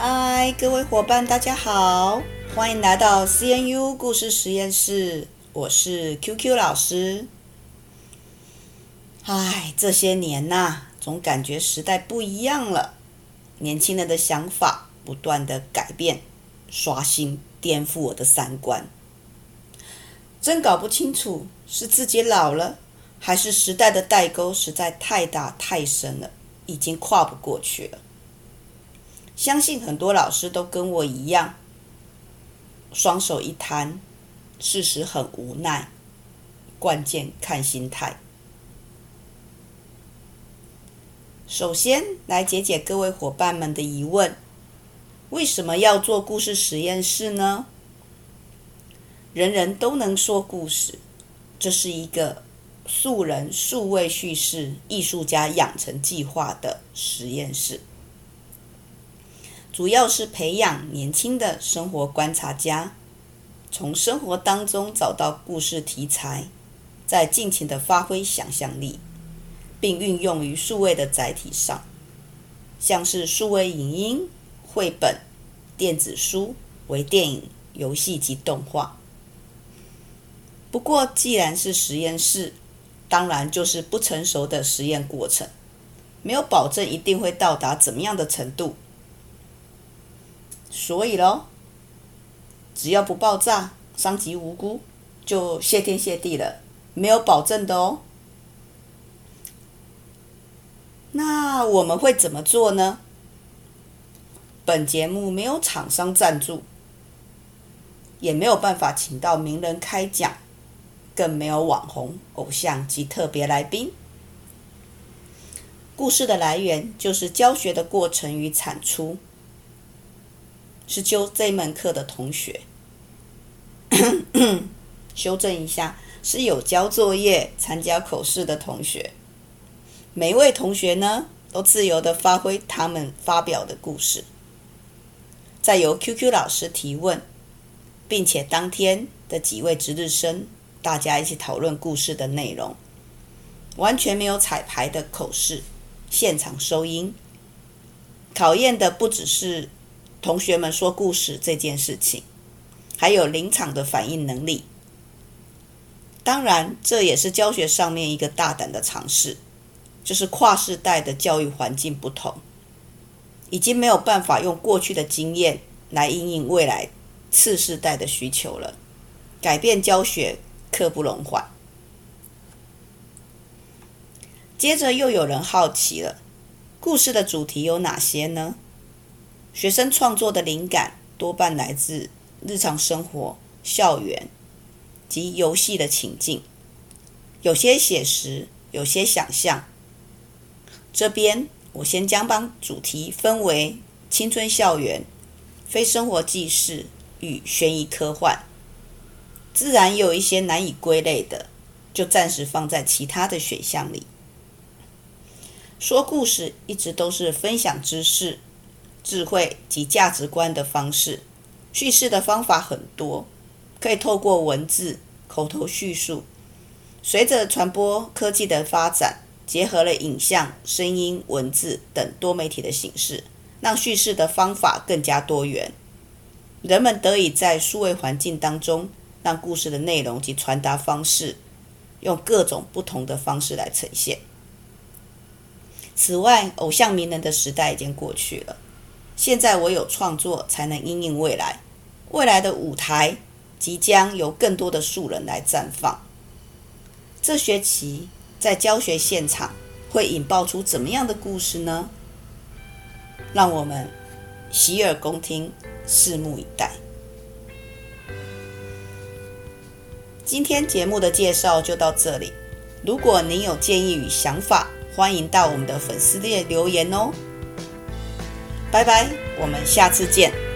嗨，各位伙伴，大家好，欢迎来到 CNU 故事实验室，我是 QQ 老师。唉，这些年呐、总感觉时代不一样了，年轻人的想法不断的改变、刷新、颠覆我的三观，真搞不清楚是自己老了，还是时代的代沟实在太大太深了，已经跨不过去了。相信很多老师都跟我一样，双手一摊，事实很无奈。关键看心态。首先来解解各位伙伴们的疑问：为什么要做故事实验室呢？人人都能说故事，这是一个素人数位叙事艺术家养成计划的实验室。主要是培养年轻的生活观察家，从生活当中找到故事题材，再尽情的发挥想象力，并运用于数位的载体上，像是数位影音、绘本、电子书、微电影、游戏及动画。不过，既然是实验室，当然就是不成熟的实验过程，没有保证一定会到达怎么样的程度。所以喽，只要不爆炸、伤及无辜，就谢天谢地了，没有保证的哦。那我们会怎么做呢？本节目没有厂商赞助，也没有办法请到名人开讲，更没有网红、偶像及特别来宾。故事的来源就是教学的过程与产出。是修这门课的同学，修正一下，是有交作业、参加口试的同学。每一位同学呢，都自由地发挥他们发表的故事，再由 QQ 老师提问，并且当天的几位值日生，大家一起讨论故事的内容，完全没有彩排的口试，现场收音，考验的不只是。同学们说故事这件事情，还有临场的反应能力。当然，这也是教学上面一个大胆的尝试，就是跨世代的教育环境不同，已经没有办法用过去的经验来应应未来次世代的需求了。改变教学，刻不容缓。接着又有人好奇了，故事的主题有哪些呢？学生创作的灵感多半来自日常生活、校园及游戏的情境，有些写实，有些想象。这边我先将帮主题分为青春校园、非生活纪事与悬疑科幻，自然有一些难以归类的，就暂时放在其他的选项里。说故事一直都是分享知识。智慧及价值观的方式，叙事的方法很多，可以透过文字、口头叙述。随着传播科技的发展，结合了影像、声音、文字等多媒体的形式，让叙事的方法更加多元。人们得以在数位环境当中，让故事的内容及传达方式，用各种不同的方式来呈现。此外，偶像名人的时代已经过去了。现在我有创作，才能因应未来。未来的舞台即将由更多的素人来绽放。这学期在教学现场会引爆出怎么样的故事呢？让我们洗耳恭听，拭目以待。今天节目的介绍就到这里。如果您有建议与想法，欢迎到我们的粉丝页留言哦。拜拜，我们下次见。